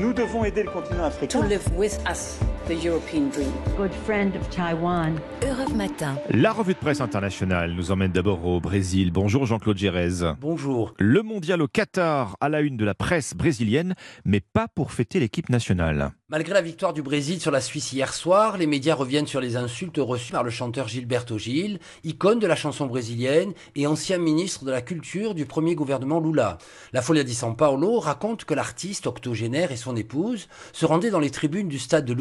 Nous devons aider le continent africain. to live with us the European dream. good friend of Taiwan. Europe Matin. La revue de presse internationale nous emmène d'abord au Brésil. Bonjour Jean-Claude Gérez. Bonjour. Le mondial au Qatar à la une de la presse brésilienne, mais pas pour fêter l'équipe nationale. Malgré la victoire du Brésil sur la Suisse hier soir, les médias reviennent sur les insultes reçues par le chanteur Gilberto Gil, icône de la chanson brésilienne et ancien ministre de la Culture du premier gouvernement Lula. La Folia di São Paulo raconte que l'artiste octogénaire et son épouse se rendaient dans les tribunes du stade de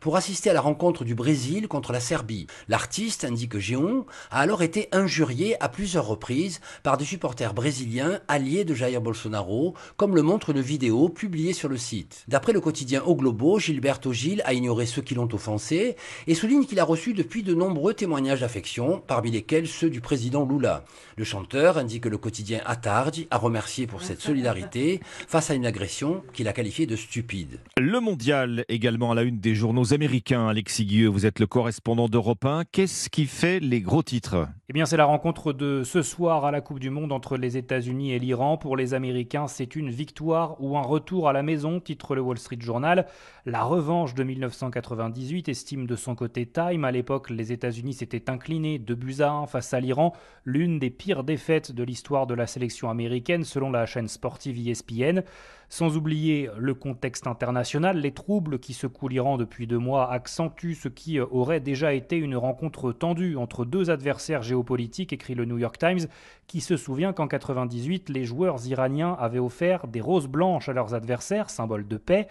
Pour assister à la rencontre du Brésil contre la Serbie. L'artiste, indique Géon, a alors été injurié à plusieurs reprises par des supporters brésiliens alliés de Jair Bolsonaro, comme le montre une vidéo publiée sur le site. D'après le quotidien O Globo, Gilberto Gil a ignoré ceux qui l'ont offensé et souligne qu'il a reçu depuis de nombreux témoignages d'affection, parmi lesquels ceux du président Lula. Le chanteur, indique le quotidien Atardi, a remercié pour cette solidarité face à une agression qu'il a qualifiée de stupide. Le mondial également à la une des américains. Alexis Guilleux, vous êtes le correspondant d'Europe 1. Qu'est-ce qui fait les gros titres? Eh bien, c'est la rencontre de ce soir à la Coupe du Monde entre les États-Unis et l'Iran. Pour les Américains, c'est une victoire ou un retour à la maison, titre le Wall Street Journal. La revanche de 1998, estime de son côté Time. À l'époque, les États-Unis s'étaient inclinés de buts à 1 face à l'Iran, l'une des pires défaites de l'histoire de la sélection américaine selon la chaîne sportive ESPN. Sans oublier le contexte international, les troubles qui secouent l'Iran depuis deux mois accentuent ce qui aurait déjà été une rencontre tendue entre deux adversaires géopolitiques, écrit le New York Times, qui se souvient qu'en 98, les joueurs iraniens avaient offert des roses blanches à leurs adversaires, symbole de paix.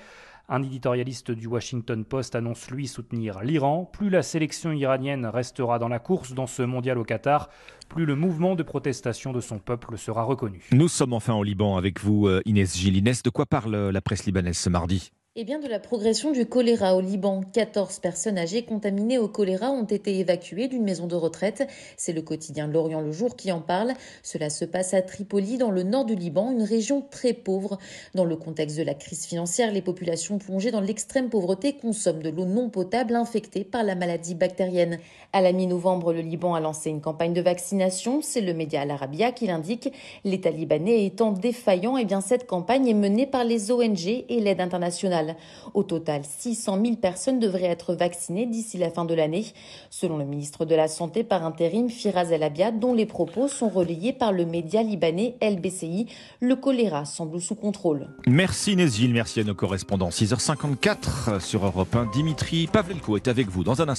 Un éditorialiste du Washington Post annonce lui soutenir l'Iran. Plus la sélection iranienne restera dans la course dans ce mondial au Qatar, plus le mouvement de protestation de son peuple sera reconnu. Nous sommes enfin au Liban avec vous, euh, Inès Gilles. Inès, de quoi parle la presse libanaise ce mardi? Eh bien, de la progression du choléra au Liban. 14 personnes âgées contaminées au choléra ont été évacuées d'une maison de retraite. C'est le quotidien L'Orient le Jour qui en parle. Cela se passe à Tripoli, dans le nord du Liban, une région très pauvre. Dans le contexte de la crise financière, les populations plongées dans l'extrême pauvreté consomment de l'eau non potable infectée par la maladie bactérienne. À la mi-novembre, le Liban a lancé une campagne de vaccination. C'est le média Al Arabiya qui l'indique. L'État libanais étant défaillant, eh bien, cette campagne est menée par les ONG et l'aide internationale. Au total, 600 000 personnes devraient être vaccinées d'ici la fin de l'année, selon le ministre de la Santé par intérim Firaz El Abiad, dont les propos sont relayés par le média libanais LBCI. Le choléra semble sous contrôle. Merci Gilles, merci à nos correspondants. 6h54 sur Europe 1. Dimitri Pavlenko est avec vous dans un instant.